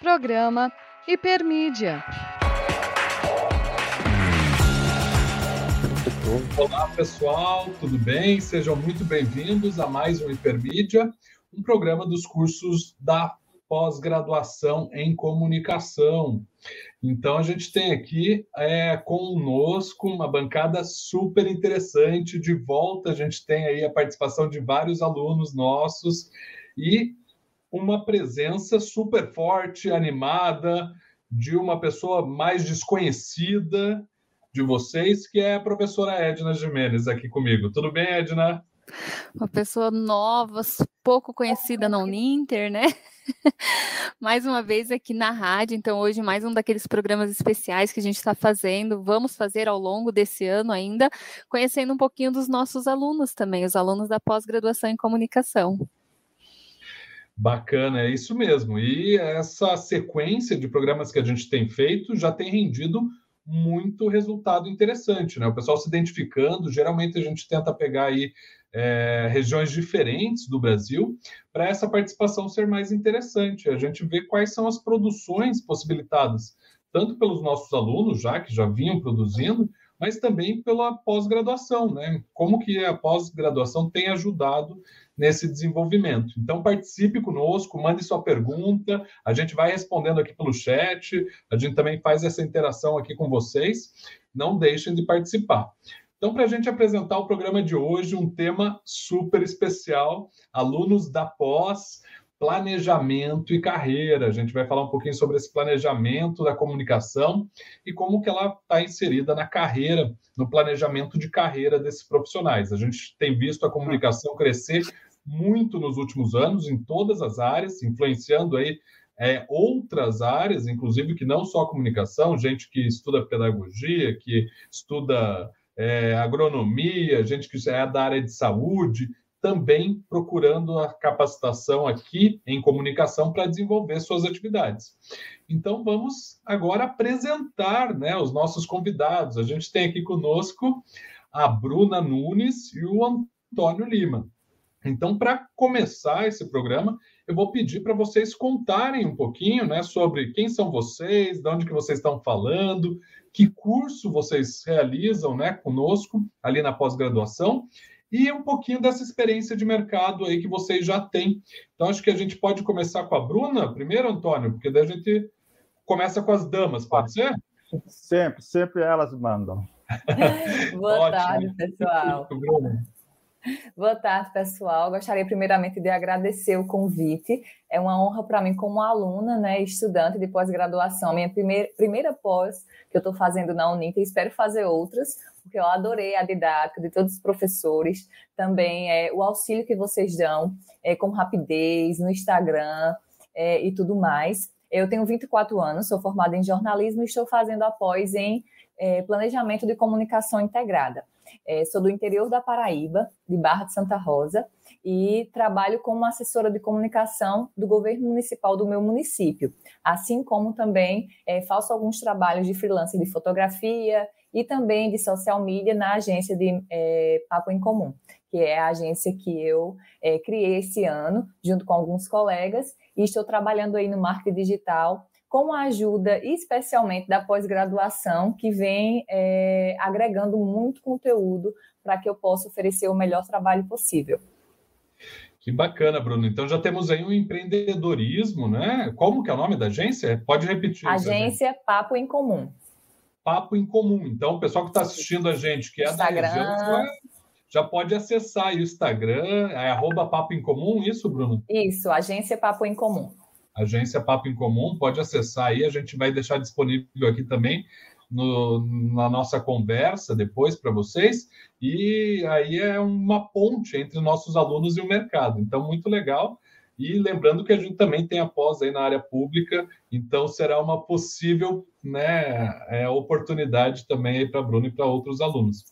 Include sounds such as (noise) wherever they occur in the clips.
Programa Hipermídia. Olá pessoal, tudo bem? Sejam muito bem-vindos a mais um Hipermídia, um programa dos cursos da pós-graduação em comunicação. Então a gente tem aqui é, conosco uma bancada super interessante. De volta, a gente tem aí a participação de vários alunos nossos e uma presença super forte, animada, de uma pessoa mais desconhecida de vocês, que é a professora Edna Jimenez aqui comigo. Tudo bem, Edna? Uma pessoa nova, pouco conhecida na Uninter, né? (laughs) mais uma vez aqui na rádio, então hoje mais um daqueles programas especiais que a gente está fazendo, vamos fazer ao longo desse ano ainda, conhecendo um pouquinho dos nossos alunos também, os alunos da pós-graduação em comunicação. Bacana, é isso mesmo. E essa sequência de programas que a gente tem feito já tem rendido muito resultado interessante, né? O pessoal se identificando, geralmente a gente tenta pegar aí é, regiões diferentes do Brasil para essa participação ser mais interessante. A gente vê quais são as produções possibilitadas, tanto pelos nossos alunos, já que já vinham produzindo, mas também pela pós-graduação, né? Como que a pós-graduação tem ajudado nesse desenvolvimento. Então, participe conosco, mande sua pergunta, a gente vai respondendo aqui pelo chat, a gente também faz essa interação aqui com vocês. Não deixem de participar. Então, para a gente apresentar o programa de hoje, um tema super especial: alunos da pós, planejamento e carreira. A gente vai falar um pouquinho sobre esse planejamento da comunicação e como que ela está inserida na carreira, no planejamento de carreira desses profissionais. A gente tem visto a comunicação crescer muito nos últimos anos em todas as áreas, influenciando aí é, outras áreas, inclusive que não só a comunicação, gente que estuda pedagogia, que estuda é, agronomia, gente que é da área de saúde, também procurando a capacitação aqui em comunicação para desenvolver suas atividades. Então vamos agora apresentar né, os nossos convidados. A gente tem aqui conosco a Bruna Nunes e o Antônio Lima. Então, para começar esse programa, eu vou pedir para vocês contarem um pouquinho né, sobre quem são vocês, de onde que vocês estão falando, que curso vocês realizam né, conosco ali na pós-graduação e um pouquinho dessa experiência de mercado aí que vocês já têm. Então, acho que a gente pode começar com a Bruna primeiro, Antônio, porque daí a gente começa com as damas, pode ser? Sempre, sempre elas mandam. (laughs) Boa Ótimo. tarde, pessoal. Bruna. Boa tarde, pessoal. Gostaria primeiramente de agradecer o convite. É uma honra para mim, como aluna, né, estudante de pós-graduação, minha primeira, primeira pós que eu estou fazendo na Unita e espero fazer outras, porque eu adorei a didática de todos os professores, também é, o auxílio que vocês dão é, com rapidez no Instagram é, e tudo mais. Eu tenho 24 anos, sou formada em jornalismo e estou fazendo a pós em é, planejamento de comunicação integrada. É, sou do interior da Paraíba, de Barra de Santa Rosa, e trabalho como assessora de comunicação do governo municipal do meu município, assim como também é, faço alguns trabalhos de freelance de fotografia e também de social media na agência de é, Papo em Comum, que é a agência que eu é, criei esse ano, junto com alguns colegas, e estou trabalhando aí no marketing digital com a ajuda especialmente da pós-graduação, que vem é, agregando muito conteúdo para que eu possa oferecer o melhor trabalho possível. Que bacana, Bruno. Então já temos aí um empreendedorismo, né? Como que é o nome da agência? Pode repetir. Agência Papo em Comum. Papo em Comum. Então, o pessoal que está assistindo a gente, que é Instagram. da região, já pode acessar o Instagram, é arroba Papo em Comum, isso, Bruno? Isso, Agência Papo em Comum agência Papo em Comum, pode acessar aí, a gente vai deixar disponível aqui também no, na nossa conversa depois para vocês, e aí é uma ponte entre nossos alunos e o mercado, então muito legal. E lembrando que a gente também tem a pós aí na área pública, então será uma possível né, é, oportunidade também para Bruno e para outros alunos.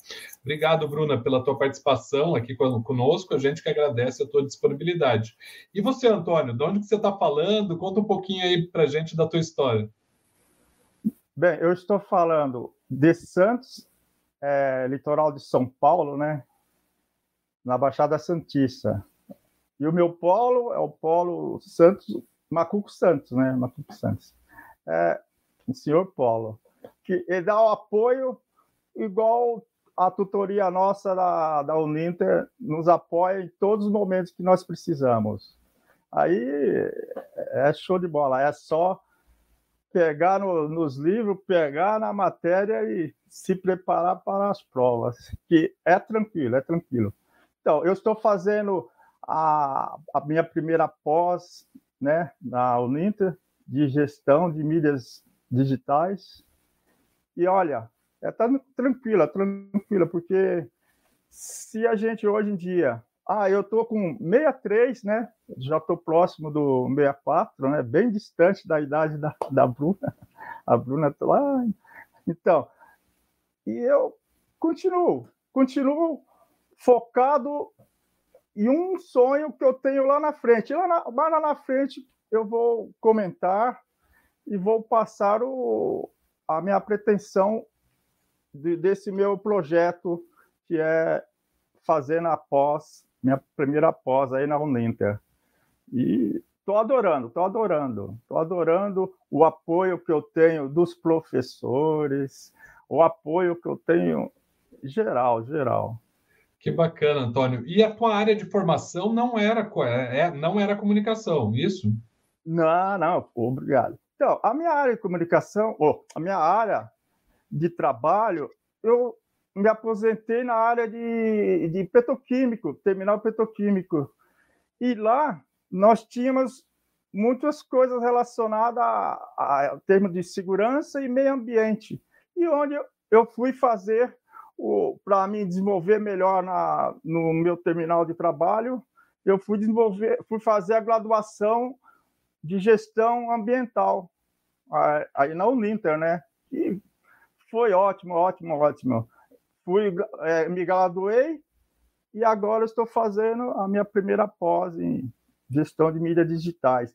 Obrigado, Bruna, pela tua participação aqui conosco. A gente que agradece a tua disponibilidade. E você, Antônio, de onde que você está falando? Conta um pouquinho aí para a gente da tua história. Bem, eu estou falando de Santos, é, litoral de São Paulo, né? Na Baixada Santista. E o meu polo é o polo Santos Macuco Santos, né? Macuco Santos. É, o senhor Paulo, que ele dá o apoio igual a tutoria nossa da, da Uninter nos apoia em todos os momentos que nós precisamos. Aí é show de bola, é só pegar no, nos livros, pegar na matéria e se preparar para as provas, que é tranquilo, é tranquilo. Então, eu estou fazendo a, a minha primeira pós né, na Uninter de gestão de mídias digitais. E olha, é tá tranquila, tranquila, porque se a gente hoje em dia, ah, eu tô com 63, né? Já tô próximo do 64, né? Bem distante da idade da, da Bruna. A Bruna tá lá. Então, e eu continuo, continuo focado em um sonho que eu tenho lá na frente. Lá na, lá na frente eu vou comentar e vou passar o, a minha pretensão de, desse meu projeto, que é fazer na pós, minha primeira pós aí na Uninter. E estou adorando, estou adorando, estou adorando o apoio que eu tenho dos professores, o apoio que eu tenho geral, geral. Que bacana, Antônio. E a tua área de formação não era, é, não era comunicação, isso? Não, não, obrigado. Então, a minha área de comunicação, ou a minha área de trabalho, eu me aposentei na área de, de petroquímico, terminal petroquímico. E lá nós tínhamos muitas coisas relacionadas a, a termos de segurança e meio ambiente. E onde eu fui fazer para me desenvolver melhor na, no meu terminal de trabalho, eu fui desenvolver, fui fazer a graduação de gestão ambiental aí na Uninter, né? E foi ótimo, ótimo, ótimo. Fui, é, me graduei e agora estou fazendo a minha primeira pós em gestão de mídias digitais.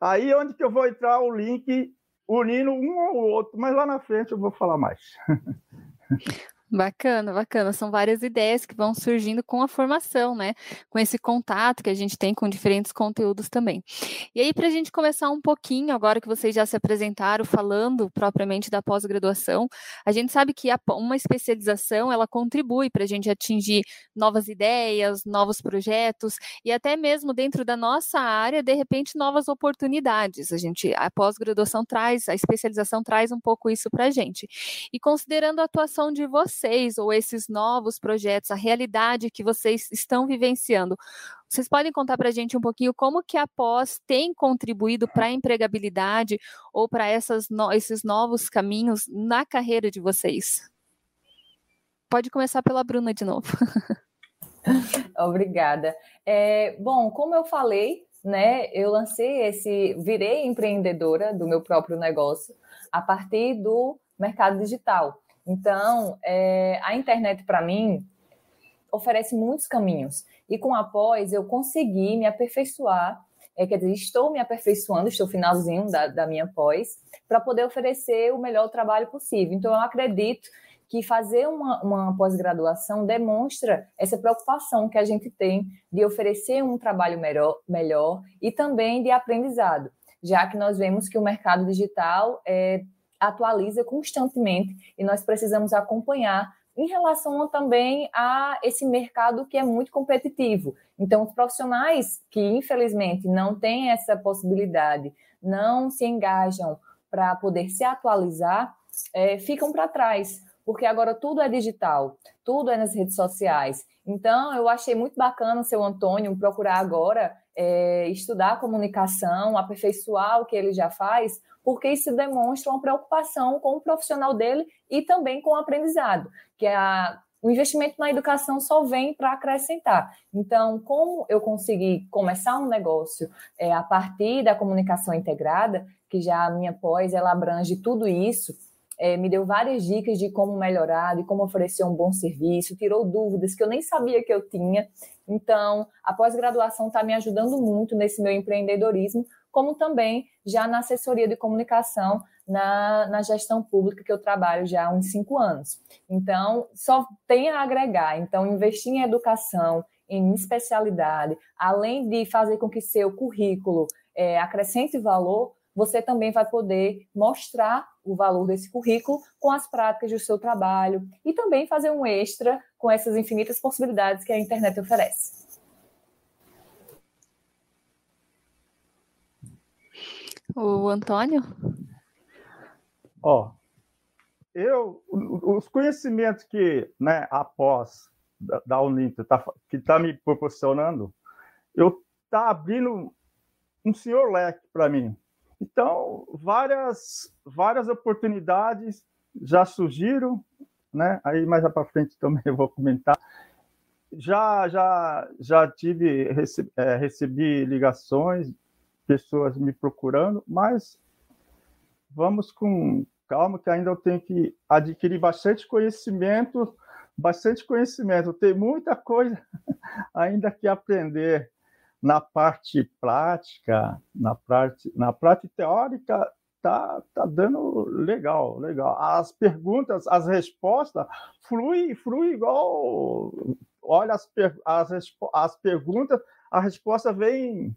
Aí onde que eu vou entrar o link unindo um ao outro, mas lá na frente eu vou falar mais. (laughs) Bacana, bacana. São várias ideias que vão surgindo com a formação, né? Com esse contato que a gente tem com diferentes conteúdos também. E aí, para a gente começar um pouquinho, agora que vocês já se apresentaram falando propriamente da pós-graduação, a gente sabe que uma especialização ela contribui para a gente atingir novas ideias, novos projetos e até mesmo dentro da nossa área, de repente, novas oportunidades. A gente, a pós-graduação traz, a especialização traz um pouco isso para a gente. E considerando a atuação de vocês, vocês ou esses novos projetos, a realidade que vocês estão vivenciando. Vocês podem contar para a gente um pouquinho como que a pós tem contribuído para a empregabilidade ou para no, esses novos caminhos na carreira de vocês? Pode começar pela Bruna de novo. (laughs) Obrigada. É, bom, como eu falei, né, eu lancei esse, virei empreendedora do meu próprio negócio a partir do mercado digital. Então, é, a internet, para mim, oferece muitos caminhos. E com a pós, eu consegui me aperfeiçoar, é, quer dizer, estou me aperfeiçoando, estou finalzinho da, da minha pós, para poder oferecer o melhor trabalho possível. Então, eu acredito que fazer uma, uma pós-graduação demonstra essa preocupação que a gente tem de oferecer um trabalho melhor, melhor e também de aprendizado, já que nós vemos que o mercado digital é, atualiza constantemente e nós precisamos acompanhar em relação também a esse mercado que é muito competitivo. Então, os profissionais que, infelizmente, não têm essa possibilidade, não se engajam para poder se atualizar, é, ficam para trás, porque agora tudo é digital, tudo é nas redes sociais. Então, eu achei muito bacana o seu Antônio procurar agora é, estudar comunicação, aperfeiçoar o que ele já faz, porque isso demonstra uma preocupação com o profissional dele e também com o aprendizado, que é a, o investimento na educação só vem para acrescentar. Então, como eu consegui começar um negócio é, a partir da comunicação integrada, que já a minha pós ela abrange tudo isso, é, me deu várias dicas de como melhorar, de como oferecer um bom serviço, tirou dúvidas que eu nem sabia que eu tinha. Então, a pós-graduação está me ajudando muito nesse meu empreendedorismo, como também já na assessoria de comunicação na, na gestão pública que eu trabalho já há uns cinco anos. Então, só tem a agregar. Então, investir em educação, em especialidade, além de fazer com que seu currículo é, acrescente valor, você também vai poder mostrar o valor desse currículo com as práticas do seu trabalho e também fazer um extra com essas infinitas possibilidades que a internet oferece. O Antônio? Ó, eu, os conhecimentos que, né, após da, da Uninter, tá, que está me proporcionando, eu está abrindo um senhor leque para mim. Então, várias, várias oportunidades já surgiram, né? Aí mais para frente (laughs) também eu vou comentar. Já, já, já tive, recebi, é, recebi ligações, pessoas me procurando, mas vamos com calma, que ainda eu tenho que adquirir bastante conhecimento, bastante conhecimento. Tem muita coisa (laughs) ainda que aprender na parte prática, na parte, na parte teórica, tá, tá dando legal, legal. As perguntas, as respostas flui, flui igual. Olha as, as, as perguntas, a resposta vem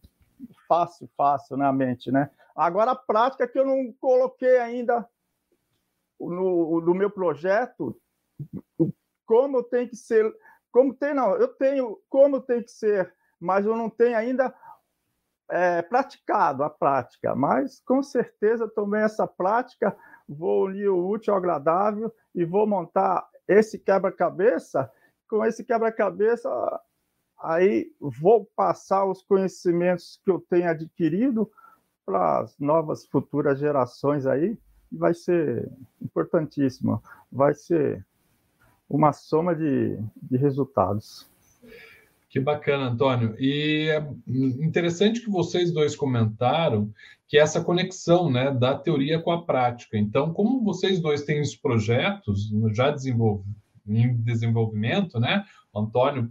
fácil, fácil na mente, né? Agora a prática que eu não coloquei ainda no, no meu projeto, como tem que ser, como tem não, eu tenho como tem que ser, mas eu não tenho ainda é, praticado a prática, mas com certeza também essa prática vou unir o útil ao agradável e vou montar esse quebra-cabeça. Com esse quebra-cabeça, aí vou passar os conhecimentos que eu tenho adquirido para as novas futuras gerações aí, vai ser importantíssimo, vai ser uma soma de, de resultados. Que bacana, Antônio. E é interessante que vocês dois comentaram que essa conexão né, da teoria com a prática. Então, como vocês dois têm os projetos já em desenvolvimento, né? O Antônio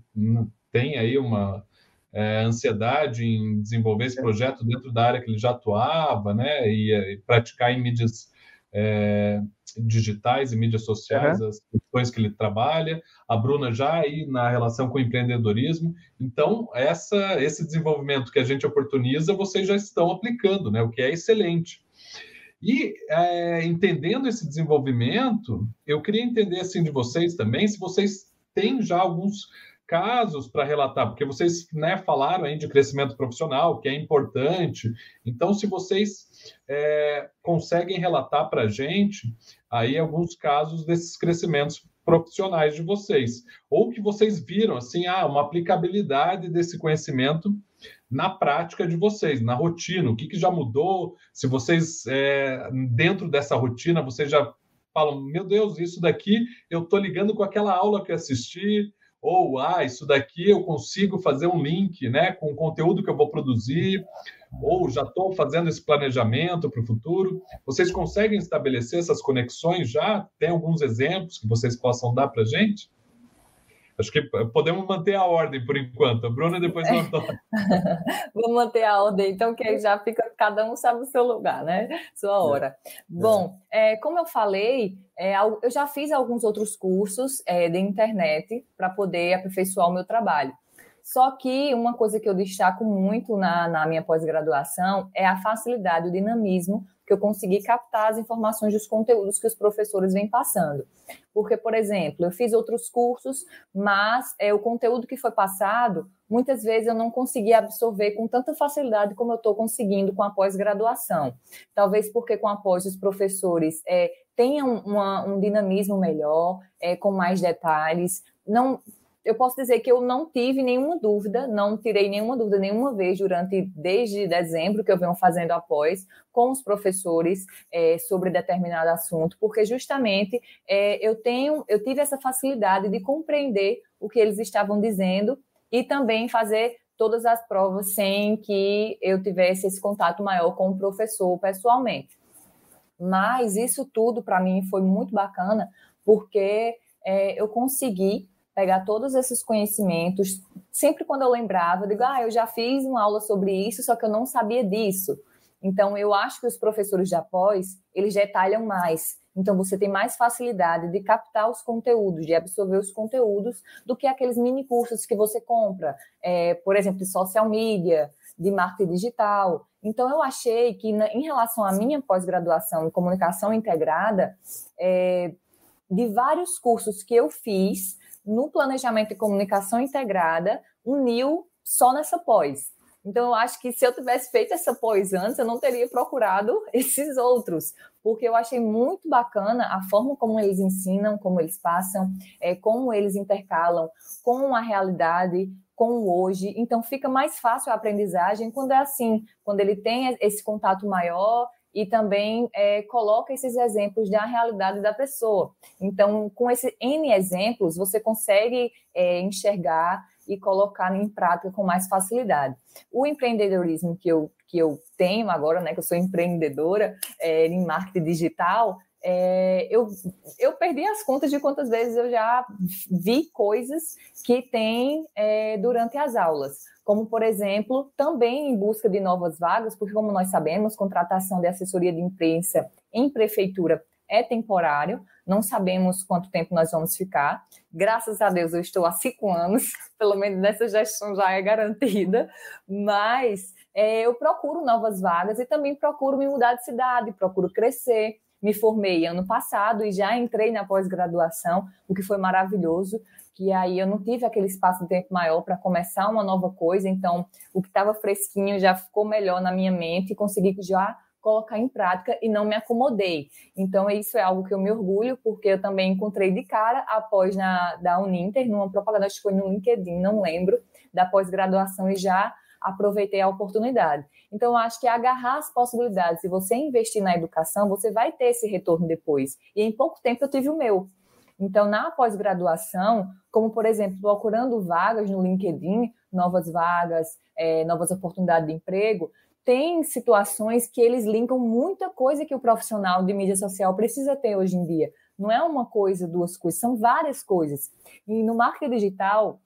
tem aí uma é, ansiedade em desenvolver esse projeto dentro da área que ele já atuava, né? E, e praticar em mídias é, digitais e mídias sociais, uhum. as questões que ele trabalha, a Bruna já aí na relação com o empreendedorismo. Então, essa, esse desenvolvimento que a gente oportuniza, vocês já estão aplicando, né? O que é excelente. E é, entendendo esse desenvolvimento, eu queria entender assim de vocês também, se vocês têm já alguns casos para relatar, porque vocês né, falaram aí de crescimento profissional, que é importante. Então, se vocês é, conseguem relatar para a gente aí alguns casos desses crescimentos profissionais de vocês, ou que vocês viram assim, ah, uma aplicabilidade desse conhecimento na prática de vocês, na rotina, o que, que já mudou, se vocês, é, dentro dessa rotina, vocês já falam, meu Deus, isso daqui eu estou ligando com aquela aula que assisti, ou ah, isso daqui eu consigo fazer um link né, com o conteúdo que eu vou produzir, ou já estou fazendo esse planejamento para o futuro. Vocês conseguem estabelecer essas conexões já? Tem alguns exemplos que vocês possam dar para a gente? Acho que podemos manter a ordem por enquanto. A Bruna depois o Antônio. (laughs) Vou manter a ordem, então, que já fica, cada um sabe o seu lugar, né? Sua hora. É. Bom, é, como eu falei, é, eu já fiz alguns outros cursos é, de internet para poder aperfeiçoar o meu trabalho. Só que uma coisa que eu destaco muito na, na minha pós-graduação é a facilidade, o dinamismo que eu consegui captar as informações dos conteúdos que os professores vêm passando. Porque, por exemplo, eu fiz outros cursos, mas é, o conteúdo que foi passado, muitas vezes eu não consegui absorver com tanta facilidade como eu estou conseguindo com a pós-graduação. Talvez porque com a pós os professores é, tenham uma, um dinamismo melhor, é, com mais detalhes, não eu posso dizer que eu não tive nenhuma dúvida, não tirei nenhuma dúvida nenhuma vez durante desde dezembro que eu venho fazendo após com os professores é, sobre determinado assunto, porque justamente é, eu tenho, eu tive essa facilidade de compreender o que eles estavam dizendo e também fazer todas as provas sem que eu tivesse esse contato maior com o professor pessoalmente. Mas isso tudo para mim foi muito bacana, porque é, eu consegui pegar todos esses conhecimentos. Sempre quando eu lembrava, eu digo, ah, eu já fiz uma aula sobre isso, só que eu não sabia disso. Então, eu acho que os professores de após, eles detalham mais. Então, você tem mais facilidade de captar os conteúdos, de absorver os conteúdos, do que aqueles mini cursos que você compra, é, por exemplo, de social media, de marketing digital. Então, eu achei que, em relação à minha pós-graduação em comunicação integrada, é, de vários cursos que eu fiz no planejamento de comunicação integrada, uniu só nessa pós. Então, eu acho que se eu tivesse feito essa pós antes, eu não teria procurado (laughs) esses outros, porque eu achei muito bacana a forma como eles ensinam, como eles passam, é, como eles intercalam com a realidade, com o hoje. Então, fica mais fácil a aprendizagem quando é assim, quando ele tem esse contato maior e também é, coloca esses exemplos da realidade da pessoa. Então, com esses N exemplos, você consegue é, enxergar e colocar em prática com mais facilidade. O empreendedorismo que eu, que eu tenho agora, né, que eu sou empreendedora é, em marketing digital, é, eu, eu perdi as contas de quantas vezes eu já vi coisas que tem é, durante as aulas. Como, por exemplo, também em busca de novas vagas, porque, como nós sabemos, contratação de assessoria de imprensa em prefeitura é temporário, não sabemos quanto tempo nós vamos ficar. Graças a Deus eu estou há cinco anos, (laughs) pelo menos nessa gestão já é garantida, mas é, eu procuro novas vagas e também procuro me mudar de cidade, procuro crescer. Me formei ano passado e já entrei na pós-graduação, o que foi maravilhoso, que aí eu não tive aquele espaço de tempo maior para começar uma nova coisa, então o que estava fresquinho já ficou melhor na minha mente e consegui já colocar em prática e não me acomodei. Então, isso é algo que eu me orgulho, porque eu também encontrei de cara após na, da Uninter, numa propaganda, acho que foi no LinkedIn, não lembro, da pós-graduação e já aproveitei a oportunidade. Então, acho que agarrar as possibilidades, se você investir na educação, você vai ter esse retorno depois. E em pouco tempo eu tive o meu. Então, na pós-graduação, como por exemplo, procurando vagas no LinkedIn, novas vagas, é, novas oportunidades de emprego, tem situações que eles linkam muita coisa que o profissional de mídia social precisa ter hoje em dia. Não é uma coisa, duas coisas, são várias coisas. E no marketing digital,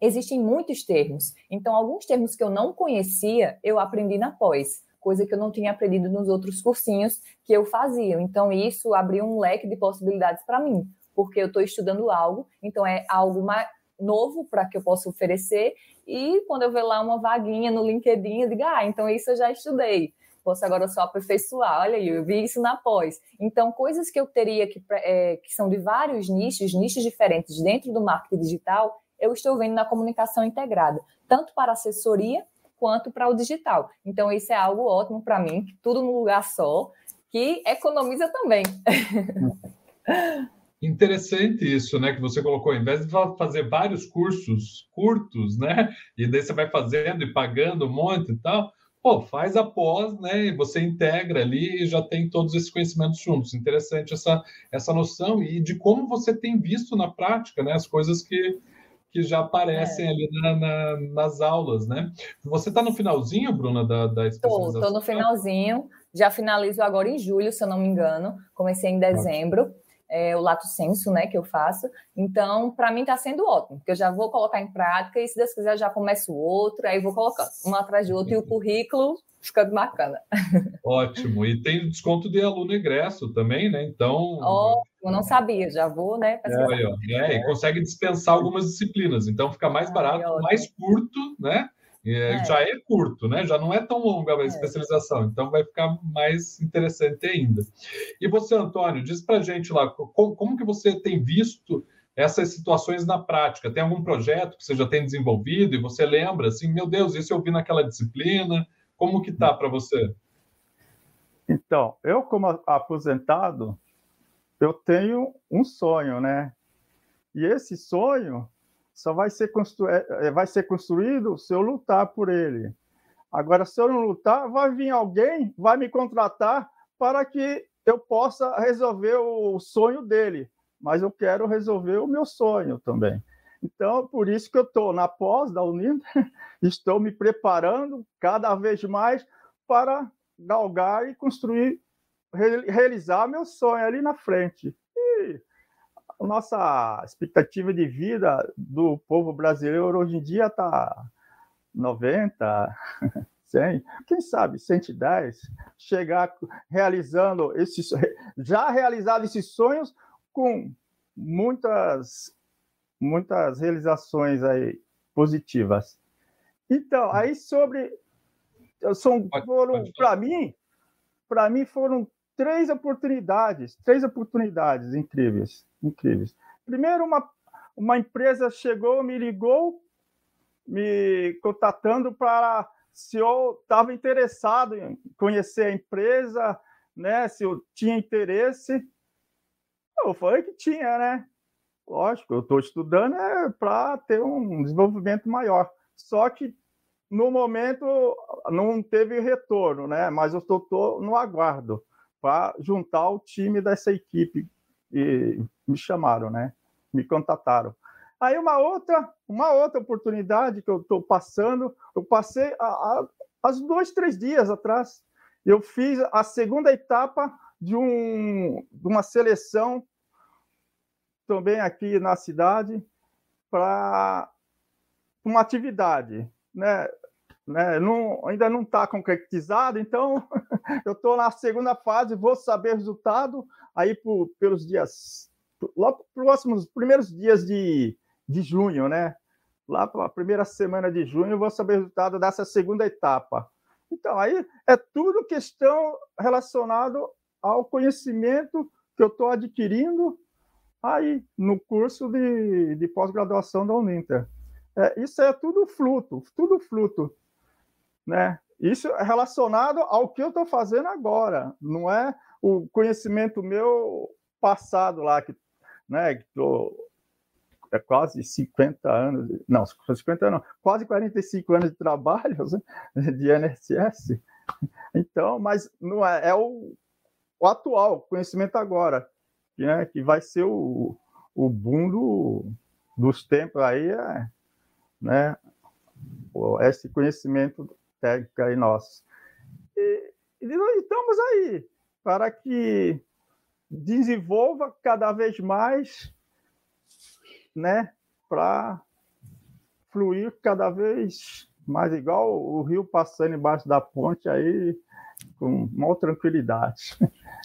existem muitos termos. Então, alguns termos que eu não conhecia, eu aprendi na pós, coisa que eu não tinha aprendido nos outros cursinhos que eu fazia. Então, isso abriu um leque de possibilidades para mim, porque eu estou estudando algo, então é algo mais novo para que eu possa oferecer e quando eu ver lá uma vaguinha no LinkedIn, eu digo, ah, então isso eu já estudei. Posso agora só aperfeiçoar. Olha aí, eu vi isso na pós. Então, coisas que eu teria que, é, que são de vários nichos, nichos diferentes dentro do marketing digital, eu estou vendo na comunicação integrada, tanto para assessoria quanto para o digital. Então, isso é algo ótimo para mim, tudo num lugar só, que economiza também. (laughs) Interessante isso, né? Que você colocou, ao invés de fazer vários cursos curtos, né? E daí você vai fazendo e pagando um monte e tal, pô, faz após, né? E você integra ali e já tem todos esses conhecimentos juntos. Interessante essa, essa noção e de como você tem visto na prática, né? As coisas que, que já aparecem é. ali na, na, nas aulas, né? Você está no finalzinho, Bruna, da, da especialização? Estou no finalzinho. Já finalizo agora em julho, se eu não me engano. Comecei em dezembro é, o lato senso, né, que eu faço. Então, para mim está sendo ótimo, porque eu já vou colocar em prática e se Deus quiser já começo outro, aí vou colocando um atrás do outro e o currículo ficando bacana. (laughs) Ótimo. E tem desconto de aluno ingresso também, né? Então. Ótimo, não sabia, já vou, né? É, é, e consegue dispensar algumas disciplinas, então fica mais barato, mais curto, né? É. Já é curto, né? Já não é tão longa a é. especialização, então vai ficar mais interessante ainda. E você, Antônio, diz para gente lá como, como, que você tem visto essas situações na prática? Tem algum projeto que você já tem desenvolvido e você lembra assim, meu Deus, isso eu vi naquela disciplina? Como que tá para você? Então, eu como aposentado, eu tenho um sonho, né? E esse sonho só vai ser, constru... É, é, vai ser construído se eu lutar por ele. Agora, se eu não lutar, vai vir alguém, vai me contratar para que eu possa resolver o sonho dele. Mas eu quero resolver o meu sonho também. Então, por isso que eu estou na pós da Uninter, (laughs) estou me preparando cada vez mais para galgar e construir, realizar meu sonho ali na frente. E nossa expectativa de vida do povo brasileiro hoje em dia está 90, 100, quem sabe 110, chegar realizando esses, já realizado esses sonhos com muitas, muitas realizações aí positivas. Então, aí sobre são, foram, para mim, para mim foram três oportunidades, três oportunidades incríveis, incríveis. Primeiro, uma, uma empresa chegou, me ligou, me contatando para se eu estava interessado em conhecer a empresa, né? Se eu tinha interesse. Eu falei que tinha, né? Lógico, eu estou estudando é para ter um desenvolvimento maior. Só que no momento não teve retorno, né? Mas eu estou no aguardo para juntar o time dessa equipe e me chamaram, né? Me contataram. Aí uma outra, uma outra oportunidade que eu estou passando, eu passei há, dois, três dias atrás, eu fiz a segunda etapa de, um, de uma seleção também aqui na cidade para uma atividade, né? Né? Não, ainda não está concretizado, então (laughs) eu estou na segunda fase, vou saber o resultado aí por, pelos dias, logo próximos primeiros dias de, de junho, né? Lá para a primeira semana de junho, eu vou saber o resultado dessa segunda etapa. Então, aí é tudo questão relacionado ao conhecimento que eu estou adquirindo aí no curso de, de pós-graduação da Uninter. É, isso é tudo fruto, tudo fruto, né? Isso é relacionado ao que eu estou fazendo agora, não é o conhecimento meu passado lá, que, né, que tô, é quase 50 anos, não, 50 não, quase 45 anos de trabalho (laughs) né, de NSS. Então, mas não é, é o, o atual, conhecimento agora, né, que vai ser o, o boom do, dos tempos aí, é, né, esse conhecimento técnico aí nosso. E, e nós estamos aí para que desenvolva cada vez mais né, para fluir cada vez mais igual o rio passando embaixo da ponte aí com maior tranquilidade,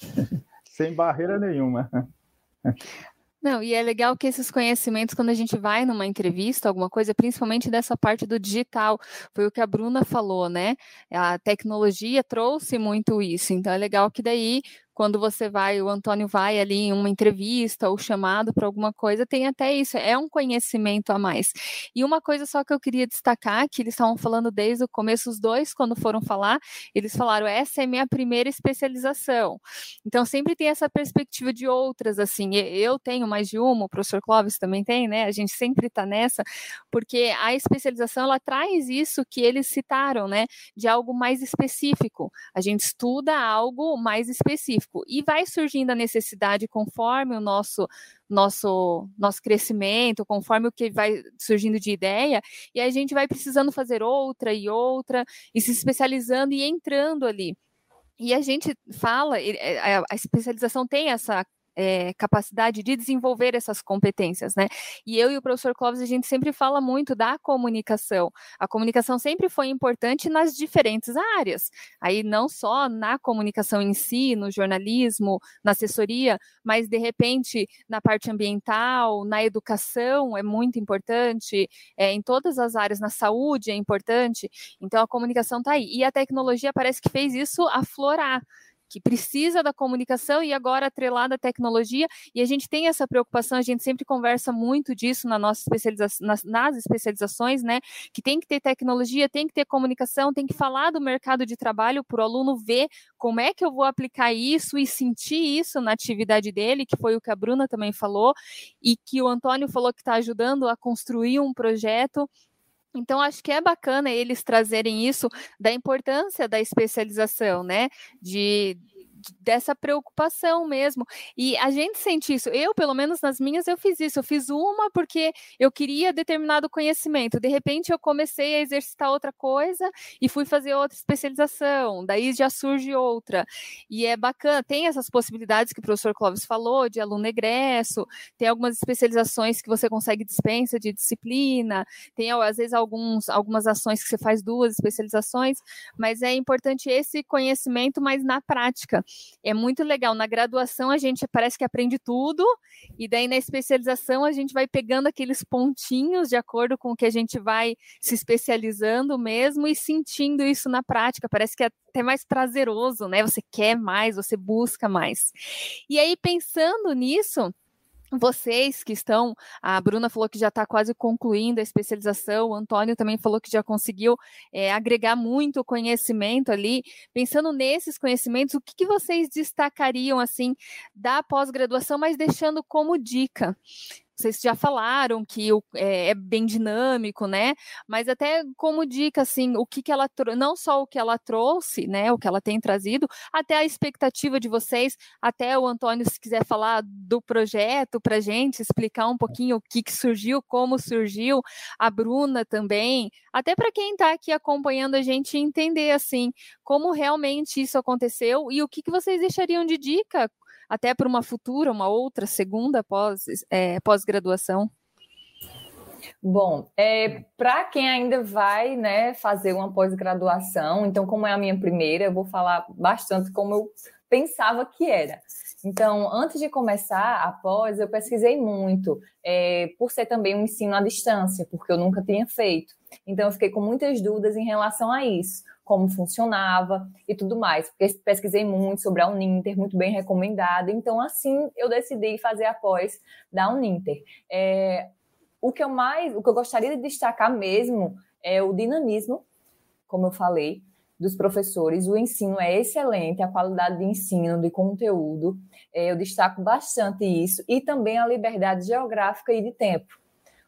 (laughs) sem barreira nenhuma. Não, e é legal que esses conhecimentos, quando a gente vai numa entrevista, alguma coisa, principalmente dessa parte do digital, foi o que a Bruna falou, né? A tecnologia trouxe muito isso. Então é legal que daí quando você vai, o Antônio vai ali em uma entrevista ou chamado para alguma coisa, tem até isso, é um conhecimento a mais. E uma coisa só que eu queria destacar, que eles estavam falando desde o começo, os dois, quando foram falar, eles falaram, essa é minha primeira especialização. Então, sempre tem essa perspectiva de outras, assim, eu tenho mais de uma, o professor Clóvis também tem, né, a gente sempre está nessa, porque a especialização, ela traz isso que eles citaram, né, de algo mais específico. A gente estuda algo mais específico específico e vai surgindo a necessidade conforme o nosso nosso nosso crescimento, conforme o que vai surgindo de ideia, e a gente vai precisando fazer outra e outra e se especializando e entrando ali. E a gente fala, é, a especialização tem essa é, capacidade de desenvolver essas competências, né? E eu e o professor Clóvis, a gente sempre fala muito da comunicação. A comunicação sempre foi importante nas diferentes áreas. Aí não só na comunicação em si, no jornalismo, na assessoria, mas de repente na parte ambiental, na educação é muito importante, é, em todas as áreas, na saúde é importante. Então a comunicação está aí. E a tecnologia parece que fez isso aflorar que precisa da comunicação e agora atrelada à tecnologia, e a gente tem essa preocupação, a gente sempre conversa muito disso na nossa especialização, nas, nas especializações, né? Que tem que ter tecnologia, tem que ter comunicação, tem que falar do mercado de trabalho para o aluno ver como é que eu vou aplicar isso e sentir isso na atividade dele, que foi o que a Bruna também falou, e que o Antônio falou que está ajudando a construir um projeto então, acho que é bacana eles trazerem isso da importância da especialização, né? De, dessa preocupação mesmo. E a gente sente isso. Eu, pelo menos nas minhas, eu fiz isso. Eu fiz uma porque eu queria determinado conhecimento. De repente, eu comecei a exercitar outra coisa e fui fazer outra especialização. Daí já surge outra. E é bacana. Tem essas possibilidades que o professor Clóvis falou, de aluno egresso. Tem algumas especializações que você consegue dispensa de disciplina. Tem, às vezes, alguns, algumas ações que você faz duas especializações. Mas é importante esse conhecimento, mas na prática. É muito legal. Na graduação a gente parece que aprende tudo, e daí na especialização a gente vai pegando aqueles pontinhos de acordo com o que a gente vai se especializando mesmo e sentindo isso na prática. Parece que é até mais prazeroso, né? Você quer mais, você busca mais. E aí, pensando nisso, vocês que estão, a Bruna falou que já está quase concluindo a especialização, o Antônio também falou que já conseguiu é, agregar muito conhecimento ali. Pensando nesses conhecimentos, o que, que vocês destacariam assim da pós-graduação, mas deixando como dica? Vocês já falaram que o, é, é, bem dinâmico, né? Mas até como dica, assim, o que, que ela não só o que ela trouxe, né? O que ela tem trazido, até a expectativa de vocês, até o Antônio, se quiser falar do projeto para gente, explicar um pouquinho o que, que surgiu, como surgiu, a Bruna também, até para quem está aqui acompanhando a gente entender assim como realmente isso aconteceu e o que, que vocês deixariam de dica até para uma futura, uma outra segunda pós, é, pós-graduação? Bom, é, para quem ainda vai né, fazer uma pós-graduação, então, como é a minha primeira, eu vou falar bastante como eu pensava que era. Então, antes de começar a pós, eu pesquisei muito, é, por ser também um ensino à distância, porque eu nunca tinha feito. Então, eu fiquei com muitas dúvidas em relação a isso como funcionava e tudo mais, porque pesquisei muito sobre a Uninter, muito bem recomendada, então assim eu decidi fazer a pós da Uninter. É, o que eu mais, o que eu gostaria de destacar mesmo é o dinamismo, como eu falei, dos professores, o ensino é excelente, a qualidade de ensino, de conteúdo, é, eu destaco bastante isso, e também a liberdade geográfica e de tempo,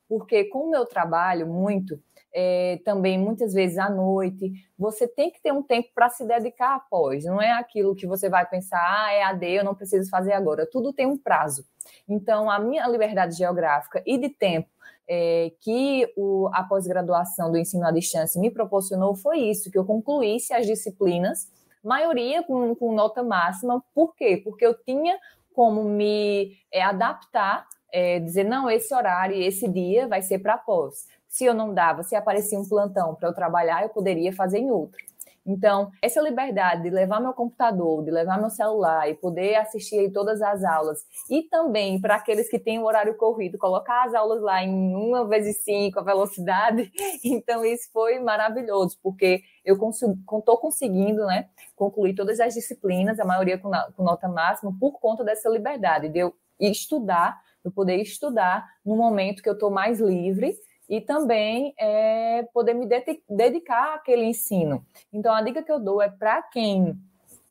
porque com o meu trabalho muito, é, também muitas vezes à noite. Você tem que ter um tempo para se dedicar após. Não é aquilo que você vai pensar, ah, é AD, eu não preciso fazer agora. Tudo tem um prazo. Então, a minha liberdade geográfica e de tempo é, que o, a pós-graduação do ensino à distância me proporcionou foi isso, que eu concluísse as disciplinas, maioria com, com nota máxima. Por quê? Porque eu tinha como me é, adaptar, é, dizer, não, esse horário, esse dia vai ser para pós. Se eu não dava, se aparecia um plantão para eu trabalhar, eu poderia fazer em outro. Então, essa liberdade de levar meu computador, de levar meu celular e poder assistir todas as aulas, e também para aqueles que têm o horário corrido, colocar as aulas lá em uma vezes cinco a velocidade, (laughs) então isso foi maravilhoso, porque eu estou conseguindo né, concluir todas as disciplinas, a maioria com, com nota máxima, por conta dessa liberdade, de eu estudar, eu poder estudar no momento que eu estou mais livre e também é, poder me dedicar àquele ensino. Então, a dica que eu dou é para quem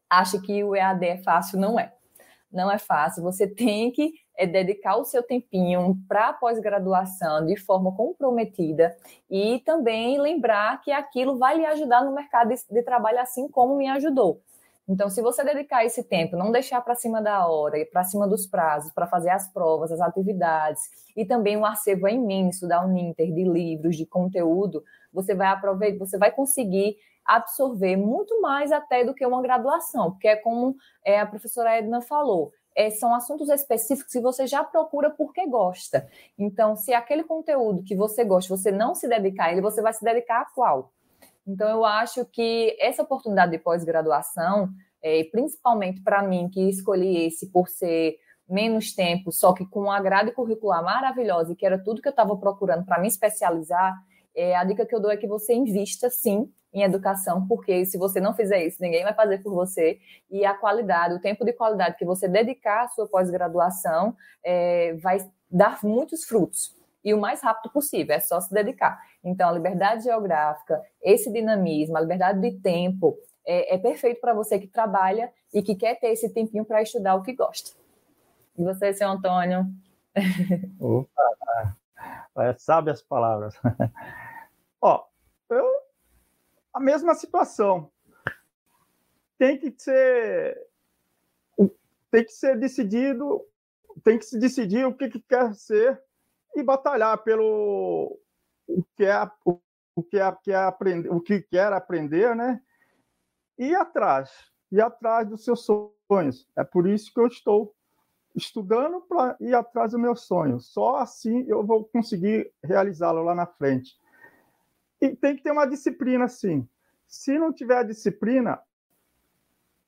acha que o EAD é fácil, não é. Não é fácil. Você (laughs) tem que é, dedicar o seu tempinho para a pós-graduação de forma comprometida e também lembrar que aquilo vai lhe ajudar no mercado de, de trabalho, assim como me ajudou. Então, se você dedicar esse tempo, não deixar para cima da hora e para cima dos prazos, para fazer as provas, as atividades, e também um acervo imenso da Uninter de livros, de conteúdo, você vai aproveitar, você vai conseguir absorver muito mais até do que uma graduação, porque é como é, a professora Edna falou, é, são assuntos específicos que você já procura porque gosta. Então, se aquele conteúdo que você gosta, você não se dedicar a ele, você vai se dedicar a qual? Então, eu acho que essa oportunidade de pós-graduação, é, principalmente para mim, que escolhi esse por ser menos tempo, só que com uma grade curricular maravilhosa, e que era tudo que eu estava procurando para me especializar, é, a dica que eu dou é que você invista sim em educação, porque se você não fizer isso, ninguém vai fazer por você. E a qualidade, o tempo de qualidade que você dedicar à sua pós-graduação é, vai dar muitos frutos e o mais rápido possível, é só se dedicar. Então, a liberdade geográfica, esse dinamismo, a liberdade de tempo, é, é perfeito para você que trabalha e que quer ter esse tempinho para estudar o que gosta. E você, seu Antônio? (laughs) Opa, é, sabe as palavras. (laughs) Ó, eu, a mesma situação. Tem que ser tem que ser decidido, tem que se decidir o que, que quer ser e batalhar pelo o que é o que é, que é aprender, o que quer aprender, né? E atrás, ir atrás dos seus sonhos. É por isso que eu estou estudando para ir atrás do meu sonho. Só assim eu vou conseguir realizá-lo lá na frente. E tem que ter uma disciplina, sim. Se não tiver disciplina,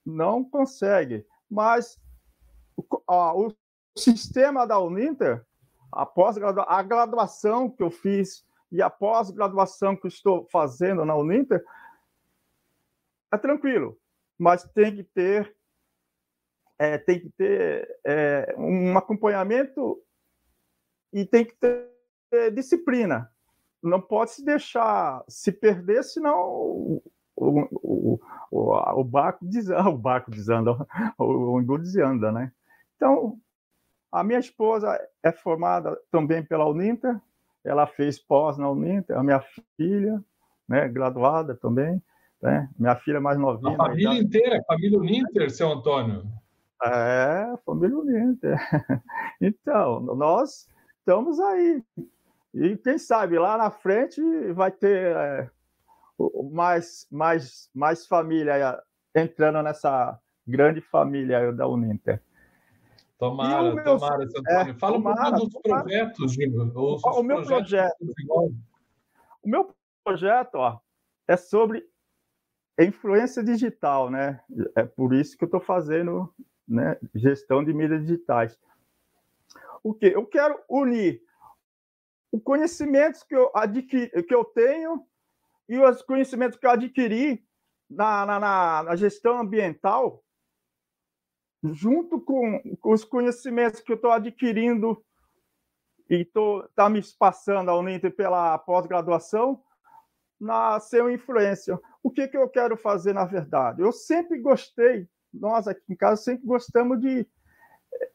não consegue. Mas o, o sistema da Uninter, a, a graduação que eu fiz e a pós-graduação que estou fazendo na Uninter, é tranquilo, mas tem que ter é, tem que ter é, um acompanhamento e tem que ter disciplina. Não pode se deixar se perder, senão o, o, o, o barco desanda, (laughs) o barco desanda, o, o desanda, né? Então, a minha esposa é formada também pela Uninter, ela fez pós na Uninter, a minha filha, né, graduada também, né? Minha filha mais novinha. A família inteira, a família Uninter, seu Antônio. É, família Uninter. (laughs) Então, nós estamos aí. E quem sabe lá na frente vai ter é, mais, mais, mais família entrando nessa grande família da Uninter. Tomara, o meu, tomara. É, Fala tomara, um pouco dos tomara. projetos, o, meu projeto. O meu projeto ó, é sobre influência digital, né? É por isso que eu estou fazendo né, gestão de mídias digitais. O que? Eu quero unir os conhecimentos que eu, adquiri, que eu tenho e os conhecimentos que eu adquiri na, na, na gestão ambiental junto com, os conhecimentos que eu estou adquirindo e está me passando a Uninter pela pós-graduação, na seu influência. O que, que eu quero fazer, na verdade? Eu sempre gostei, nós aqui em casa sempre gostamos de eh,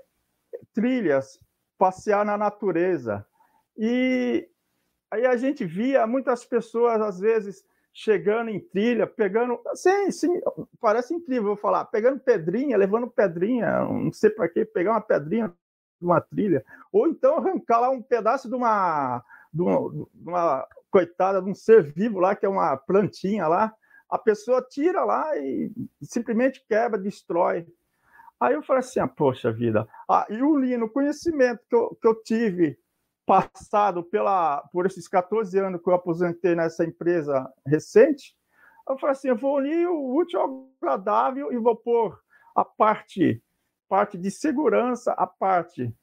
trilhas, passear na natureza. E aí a gente via muitas pessoas, às vezes, chegando em trilha, pegando. Sim, sim, parece incrível, vou falar, pegando pedrinha, levando pedrinha, não sei para quê, pegar uma pedrinha de uma trilha, ou então arrancar lá um pedaço de uma, de uma, de uma coitada de um ser vivo lá, que é uma plantinha lá, a pessoa tira lá e simplesmente quebra, destrói. Aí eu falei assim, ah, poxa vida, ah, e o Lino, conhecimento que eu, que eu tive passado pela, por esses 14 anos que eu aposentei nessa empresa recente, eu falei assim, eu vou unir o útil ao agradável e vou pôr a parte, parte de segurança, a parte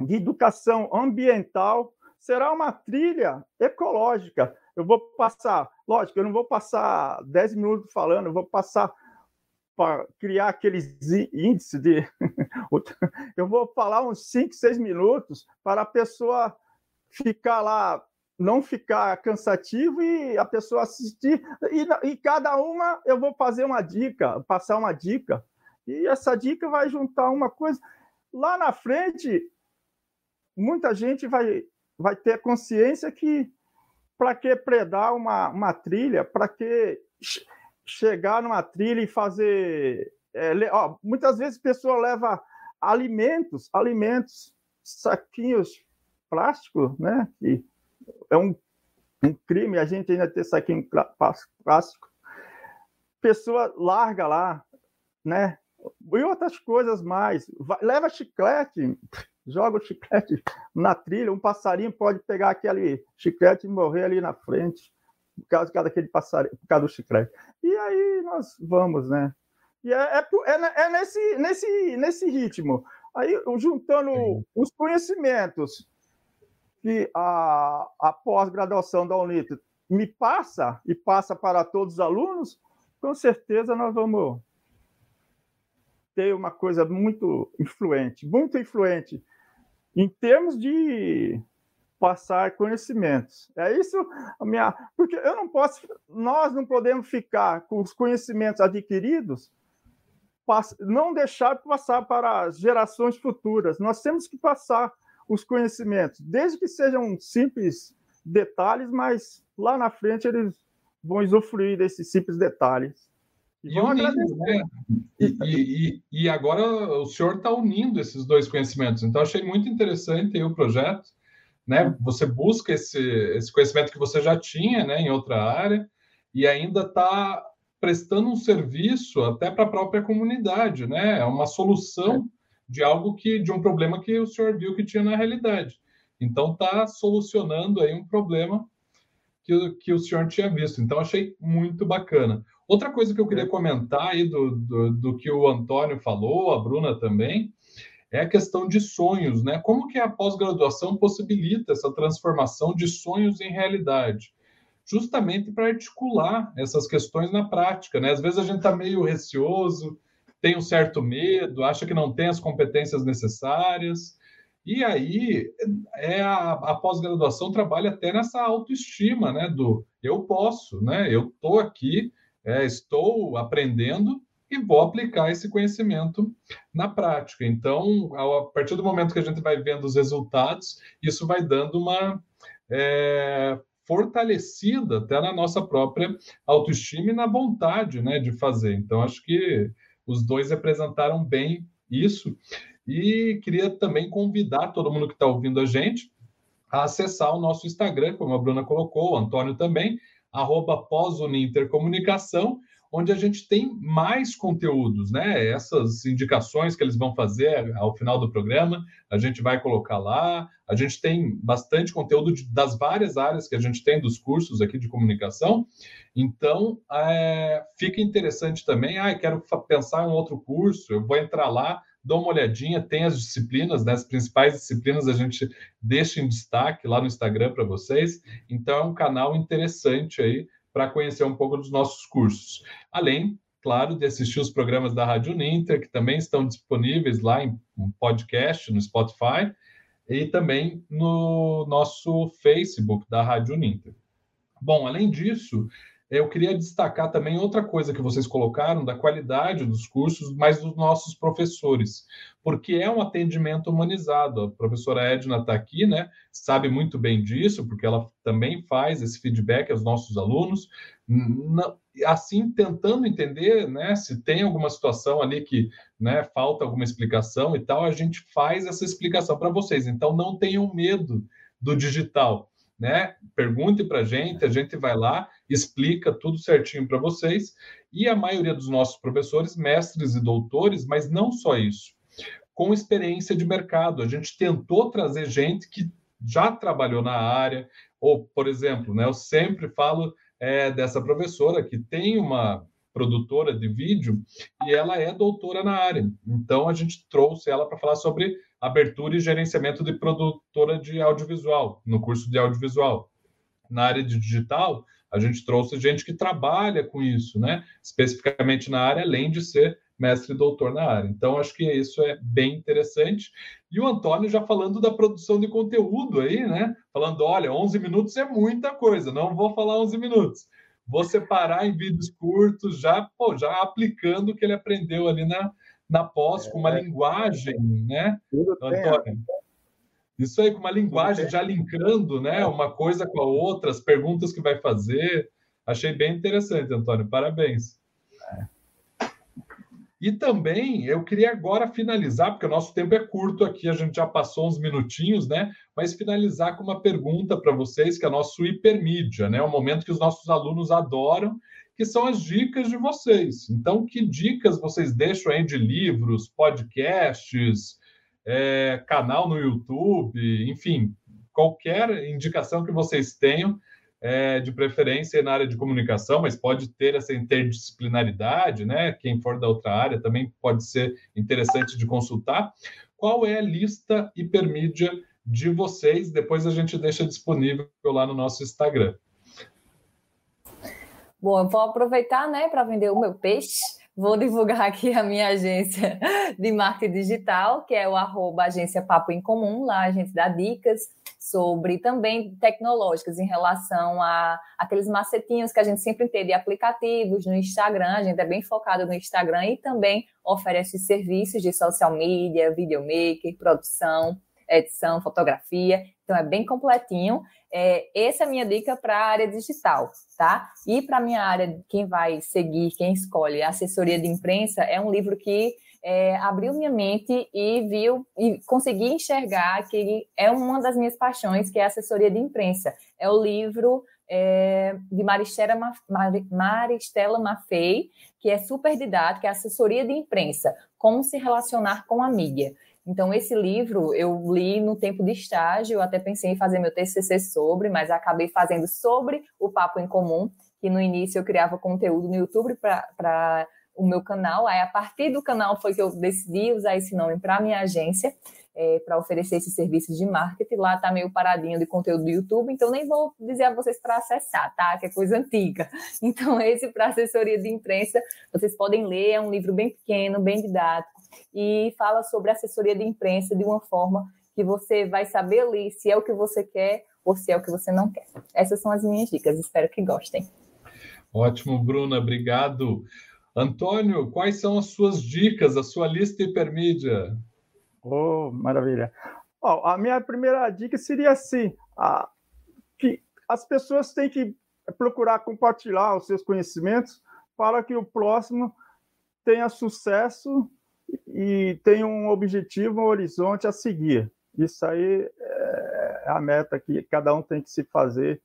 de educação ambiental, será uma trilha ecológica. Eu vou passar, lógico, eu não vou passar 10 minutos falando, eu vou passar para criar aqueles índices de. (laughs) eu vou falar uns 5, 6 minutos para a pessoa ficar lá, não ficar cansativo e a pessoa assistir. E, e cada uma eu vou fazer uma dica, passar uma dica. E essa dica vai juntar uma coisa. Lá na frente, muita gente vai, vai ter consciência que para que predar uma, uma trilha, para que chegar numa trilha e fazer. É, ó, muitas vezes a pessoa leva alimentos, alimentos, saquinhos plástico, né? Que é um, um crime a gente ainda ter saquinho plástico. Pessoa larga lá, né? E outras coisas mais. Vai, leva chiclete, joga o chiclete na trilha, um passarinho pode pegar aquele chiclete e morrer ali na frente, por causa, daquele passarinho, por causa do chiclete. E aí nós vamos, né? E é, é, é, é nesse, nesse, nesse ritmo. Aí, juntando os conhecimentos que a, a pós-graduação da Unito me passa e passa para todos os alunos, com certeza nós vamos ter uma coisa muito influente, muito influente em termos de passar conhecimentos. É isso a minha, porque eu não posso, nós não podemos ficar com os conhecimentos adquiridos, não deixar passar para as gerações futuras. Nós temos que passar os conhecimentos, desde que sejam simples detalhes, mas lá na frente eles vão usufruir desses simples detalhes. E, unindo, né? e, e, e, agora o senhor está unindo esses dois conhecimentos. Então, achei muito interessante o projeto. Né? Você busca esse, esse conhecimento que você já tinha né, em outra área e ainda está prestando um serviço até para a própria comunidade. Né? É uma solução de algo que de um problema que o senhor viu que tinha na realidade. Então está solucionando aí um problema que, que o senhor tinha visto. Então achei muito bacana. Outra coisa que eu queria comentar aí do, do, do que o Antônio falou, a Bruna também, é a questão de sonhos, né? Como que a pós-graduação possibilita essa transformação de sonhos em realidade? Justamente para articular essas questões na prática, né? Às vezes a gente está meio receoso, tem um certo medo, acha que não tem as competências necessárias, e aí é a, a pós-graduação trabalha até nessa autoestima, né? Do eu posso, né? Eu estou aqui, é, estou aprendendo e vou aplicar esse conhecimento na prática. Então, a partir do momento que a gente vai vendo os resultados, isso vai dando uma é, fortalecida até na nossa própria autoestima e na vontade né, de fazer. Então, acho que os dois representaram bem isso. E queria também convidar todo mundo que está ouvindo a gente a acessar o nosso Instagram, como a Bruna colocou, o Antônio também, arroba pós-unintercomunicação, onde a gente tem mais conteúdos, né? Essas indicações que eles vão fazer ao final do programa, a gente vai colocar lá. A gente tem bastante conteúdo de, das várias áreas que a gente tem dos cursos aqui de comunicação. Então, é, fica interessante também. Ah, quero pensar em um outro curso, eu vou entrar lá, dou uma olhadinha, tem as disciplinas, né? as principais disciplinas a gente deixa em destaque lá no Instagram para vocês. Então, é um canal interessante aí para conhecer um pouco dos nossos cursos. Além, claro, de assistir os programas da Rádio Ninter, que também estão disponíveis lá em podcast, no Spotify, e também no nosso Facebook da Rádio Ninter. Bom, além disso, eu queria destacar também outra coisa que vocês colocaram, da qualidade dos cursos, mas dos nossos professores, porque é um atendimento humanizado. A professora Edna está aqui, né? Sabe muito bem disso, porque ela também faz esse feedback aos nossos alunos, assim tentando entender, né? Se tem alguma situação ali que, né? Falta alguma explicação e tal, a gente faz essa explicação para vocês. Então não tenham medo do digital né? Pergunte para a gente, a gente vai lá, explica tudo certinho para vocês. E a maioria dos nossos professores, mestres e doutores, mas não só isso, com experiência de mercado. A gente tentou trazer gente que já trabalhou na área, ou, por exemplo, né, eu sempre falo é, dessa professora que tem uma produtora de vídeo e ela é doutora na área. Então a gente trouxe ela para falar sobre abertura e gerenciamento de produtora de audiovisual, no curso de audiovisual. Na área de digital, a gente trouxe gente que trabalha com isso, né? Especificamente na área, além de ser mestre e doutor na área. Então, acho que isso é bem interessante. E o Antônio já falando da produção de conteúdo aí, né? Falando, olha, 11 minutos é muita coisa, não vou falar 11 minutos. Vou separar em vídeos curtos, já, pô, já aplicando o que ele aprendeu ali na, na pós, com uma é. linguagem, né, Antônio? Isso aí, com uma linguagem já linkando né, uma coisa com a outra, as perguntas que vai fazer. Achei bem interessante, Antônio. Parabéns. E também eu queria agora finalizar, porque o nosso tempo é curto aqui, a gente já passou uns minutinhos, né? Mas finalizar com uma pergunta para vocês, que é o nosso hipermídia, né? O momento que os nossos alunos adoram que são as dicas de vocês. Então, que dicas vocês deixam aí de livros, podcasts, é, canal no YouTube, enfim, qualquer indicação que vocês tenham, é, de preferência na área de comunicação, mas pode ter essa interdisciplinaridade, né? Quem for da outra área também pode ser interessante de consultar. Qual é a lista hipermídia de vocês? Depois a gente deixa disponível lá no nosso Instagram. Bom, eu vou aproveitar, né, para vender o meu peixe. Vou divulgar aqui a minha agência de marketing digital, que é o arroba agência Papo em Comum. Lá a gente dá dicas sobre também tecnológicas em relação a aqueles macetinhos que a gente sempre tem de aplicativos no Instagram. A gente é bem focado no Instagram e também oferece serviços de social media, videomaker, produção, edição, fotografia. Então é bem completinho. É, essa é a minha dica para a área digital, tá? E para a minha área, quem vai seguir, quem escolhe assessoria de imprensa, é um livro que é, abriu minha mente e viu e consegui enxergar que é uma das minhas paixões, que é a assessoria de imprensa. É o livro é, de Maristela, Maristela Maffei, que é super didático, é assessoria de imprensa, como se relacionar com a mídia. Então, esse livro eu li no tempo de estágio, até pensei em fazer meu TCC sobre, mas acabei fazendo sobre o Papo em Comum, que no início eu criava conteúdo no YouTube para o meu canal. Aí, a partir do canal, foi que eu decidi usar esse nome para minha agência é, para oferecer esses serviços de marketing. Lá está meio paradinho de conteúdo do YouTube, então nem vou dizer a vocês para acessar, tá? Que é coisa antiga. (laughs) Então, esse para assessoria de imprensa, vocês podem ler, é um livro bem pequeno, bem didático, e fala sobre assessoria de imprensa de uma forma que você vai saber ali se é o que você quer ou se é o que você não quer. Essas são as minhas dicas, espero que gostem. Ótimo, Bruna, obrigado. Antônio, quais são as suas dicas, a sua lista hipermídia? Oh, maravilha. Oh, a minha primeira dica seria assim: a, que as pessoas têm que procurar compartilhar os seus conhecimentos para que o próximo tenha sucesso e tenha um objetivo, um horizonte a seguir. Isso aí é a meta que cada um tem que se fazer,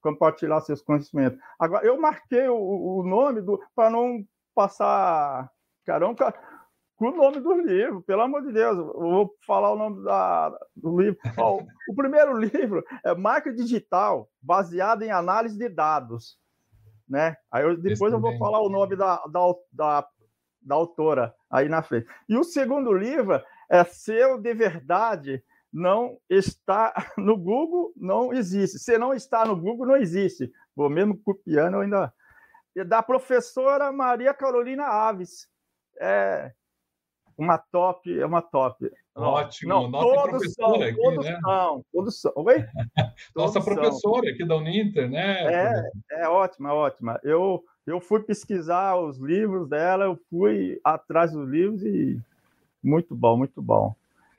compartilhar seus conhecimentos. Agora, eu marquei o, o nome para não passar caramba com o nome do livro, pelo amor de Deus, eu vou falar o nome da, do livro. Ó, o primeiro (laughs) livro é Marca Digital, baseado em análise de dados. Né? Aí eu, depois eu vou falar o nome da, da, da, da, autora aí na frente. E o segundo livro é Seu de Verdade não está (laughs) no Google, não existe. Se não está no Google, não existe. Vou mesmo copiando ainda. Da professora Maria Carolina Aves. É, uma top, é uma top. Ótimo, não, nossa todos professora são, aqui, todos né? São, todos são. Oi? (laughs) nossa professora são. aqui da Uninter, né? É, é ótima, é ótima. Eu, eu fui pesquisar os livros dela, eu fui atrás dos livros e muito bom, muito bom.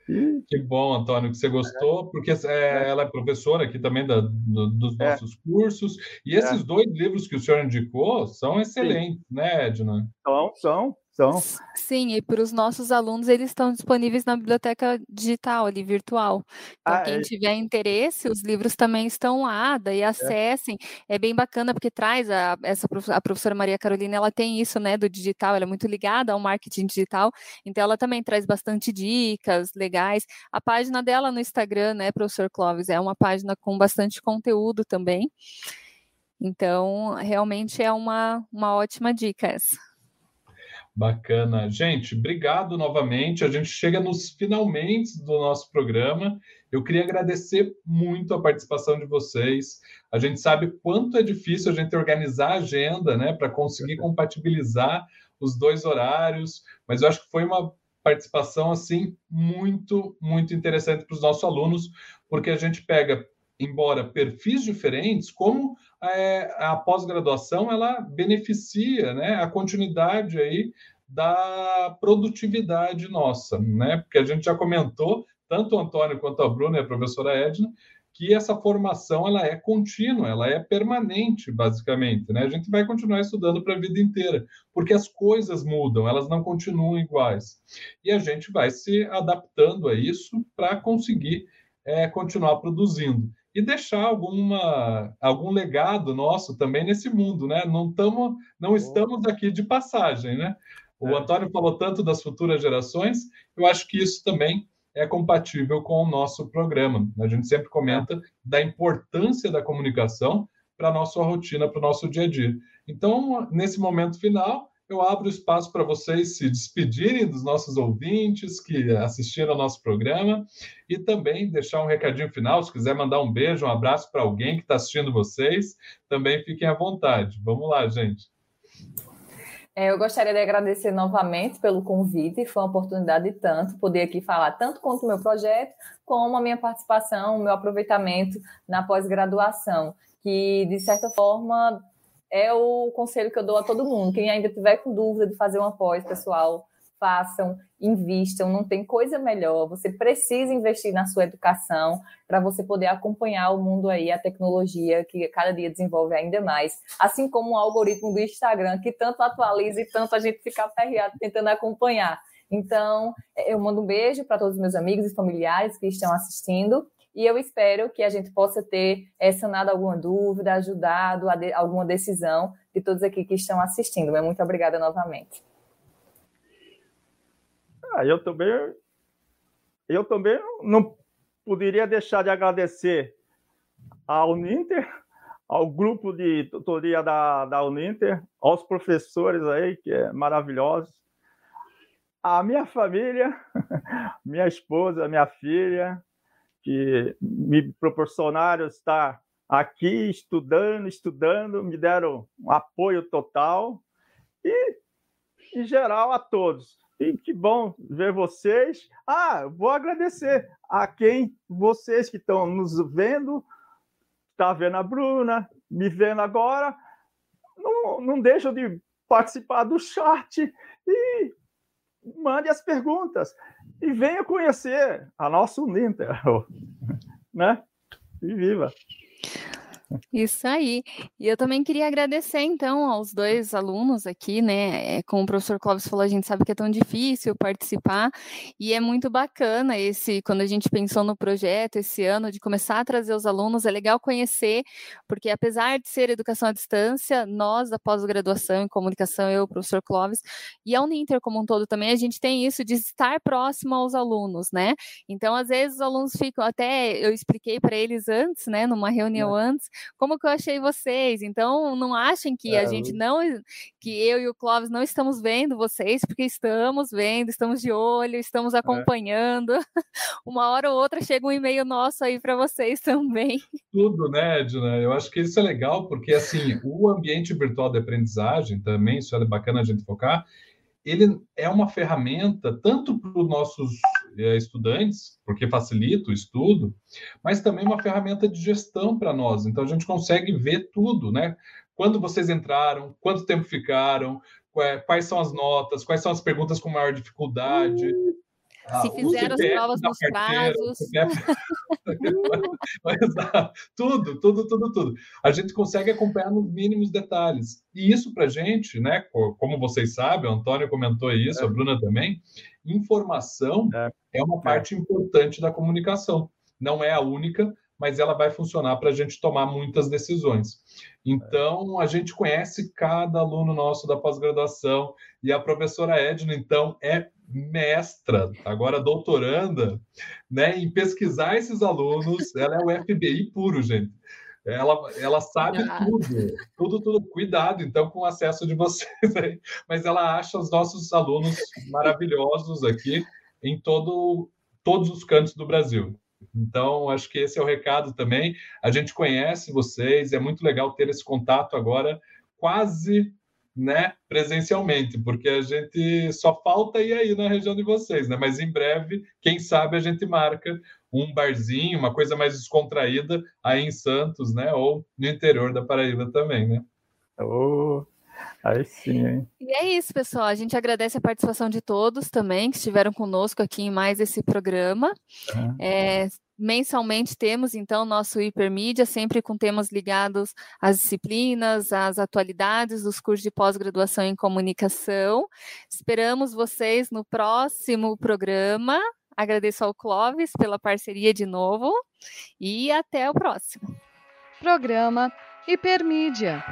E... Que bom, Antônio, que você gostou, é. porque é, ela é professora aqui também da, do, dos é. nossos é. cursos. E esses é. dois livros que o senhor indicou são excelentes, Sim. né, Edna? São, são. Então... Sim, e para os nossos alunos, eles estão disponíveis na biblioteca digital ali, virtual. Então, ah, quem é... tiver interesse, os livros também estão lá, daí é. acessem. É, é bem bacana, porque traz a, essa, a professora Maria Carolina, ela tem isso, né, do digital, ela é muito ligada ao marketing digital, então ela também traz bastante dicas legais. A página dela no Instagram, né, professor Clóvis, é uma página com bastante conteúdo também. Então, realmente é uma, uma ótima dica essa. Bacana. Gente, obrigado novamente. A gente chega nos finalmente do nosso programa. Eu queria agradecer muito a participação de vocês. A gente sabe quanto é difícil a gente organizar a agenda, né, para conseguir compatibilizar os dois horários, mas eu acho que foi uma participação assim muito, muito interessante para os nossos alunos, porque a gente pega embora perfis diferentes, como é, a pós-graduação ela beneficia né, a continuidade aí da produtividade nossa, né? Porque a gente já comentou, tanto o Antônio quanto a Bruna e a professora Edna, que essa formação ela é contínua, ela é permanente, basicamente. Né? A gente vai continuar estudando para a vida inteira, porque as coisas mudam, elas não continuam iguais. E a gente vai se adaptando a isso para conseguir é, continuar produzindo e deixar alguma, algum legado nosso também nesse mundo, né? Não, tamo, não estamos aqui de passagem, né? O é. Antônio falou tanto das futuras gerações, eu acho que isso também é compatível com o nosso programa. A gente sempre comenta da importância da comunicação para a nossa rotina, para o nosso dia a dia. Então, nesse momento final, eu abro espaço para vocês se despedirem dos nossos ouvintes que assistiram ao nosso programa e também deixar um recadinho final. Se quiser mandar um beijo, um abraço para alguém que está assistindo vocês, também fiquem à vontade. Vamos lá, gente. É, eu gostaria de agradecer novamente pelo convite, foi uma oportunidade de tanto poder aqui falar tanto quanto o meu projeto, como a minha participação, o meu aproveitamento na pós-graduação, que de certa forma é o conselho que eu dou a todo mundo. Quem ainda tiver com dúvida de fazer uma pós, pessoal, façam, invistam, não tem coisa melhor. Você precisa investir na sua educação para você poder acompanhar o mundo aí, a tecnologia que cada dia desenvolve ainda mais. Assim como o algoritmo do Instagram, que tanto atualiza e tanto a gente fica aperreado tentando acompanhar. Então, eu mando um beijo para todos os meus amigos e familiares que estão assistindo e eu espero que a gente possa ter é, sanado alguma dúvida, ajudado a de, alguma decisão de todos aqui que estão assistindo. Muito obrigada novamente. Ah, eu também, eu também não poderia deixar de agradecer ao Ninter, ao grupo de tutoria da, da Uninter, aos professores aí, que é maravilhosos, a minha família, (laughs) minha esposa, minha filha, que me proporcionaram estar aqui estudando, estudando, me deram um apoio total e, em geral, a todos. E que bom ver vocês. Ah, vou agradecer a quem vocês que estão nos vendo, está vendo a Bruna, me vendo agora, não, não deixam de participar do chat e mande as perguntas e venha conhecer a nossa Uninter, (laughs) né? E viva! Isso aí. E eu também queria agradecer, então, aos dois alunos aqui, né? É, como o professor Clóvis falou, a gente sabe que é tão difícil participar, e é muito bacana esse, quando a gente pensou no projeto esse ano, de começar a trazer os alunos, é legal conhecer, porque apesar de ser educação à distância, nós da pós-graduação em comunicação, eu, o professor Clóvis, e a Uninter como um todo também, a gente tem isso de estar próximo aos alunos, né? Então, às vezes, os alunos ficam, até eu expliquei para eles antes, né, numa reunião é. antes, como que eu achei vocês. Então, não achem que é, a gente não, que eu e o Clóvis não estamos vendo vocês, porque estamos vendo, estamos de olho, estamos é. acompanhando. É. (laughs) Uma hora ou outra chega um e-mail nosso aí para vocês (laughs) também. Tudo, né, Edna? Eu acho que isso é legal, porque assim, o ambiente virtual de aprendizagem também, isso é bacana a gente focar, ele é uma ferramenta tanto para os nossos estudantes, porque facilita o estudo, mas também uma ferramenta de gestão para nós. Então a gente consegue ver tudo, né? Quando vocês entraram, quanto tempo ficaram, quais são as notas, quais são as perguntas com maior dificuldade. Hum. Se ah, fizeram as provas nos carteira, prazos. (laughs) (laughs) tudo, tudo, tudo, tudo. A gente consegue acompanhar nos mínimos detalhes. E isso para a gente, né? Como vocês sabem, o Antônio comentou isso, é. a Bruna também. Informação é, é uma é. parte importante da comunicação. Não é a única, mas ela vai funcionar para a gente tomar muitas decisões. Então, a gente conhece cada aluno nosso da pós-graduação e a professora Edna, então, é mestra, agora doutoranda, né, em pesquisar esses alunos. Ela é o FBI puro, gente. Ela, ela sabe tudo, tudo, tudo. Cuidado, então, com o acesso de vocês aí. Mas ela acha os nossos alunos maravilhosos aqui em todo, todos os cantos do Brasil. Então, acho que esse é o recado também. A gente conhece vocês, é muito legal ter esse contato agora, quase né, presencialmente, porque a gente só falta ir aí na região de vocês, né? Mas em breve, quem sabe a gente marca um barzinho, uma coisa mais descontraída aí em Santos, né? Ou no interior da Paraíba também, né? Oh, aí sim, hein? E é isso, pessoal. A gente agradece a participação de todos também que estiveram conosco aqui em mais esse programa. Uhum. É, Mensalmente temos, então, nosso hipermídia, sempre com temas ligados às disciplinas, às atualidades dos cursos de pós-graduação em comunicação. Esperamos vocês no próximo programa. Agradeço ao Clóvis pela parceria de novo e até o próximo. Programa Hipermídia.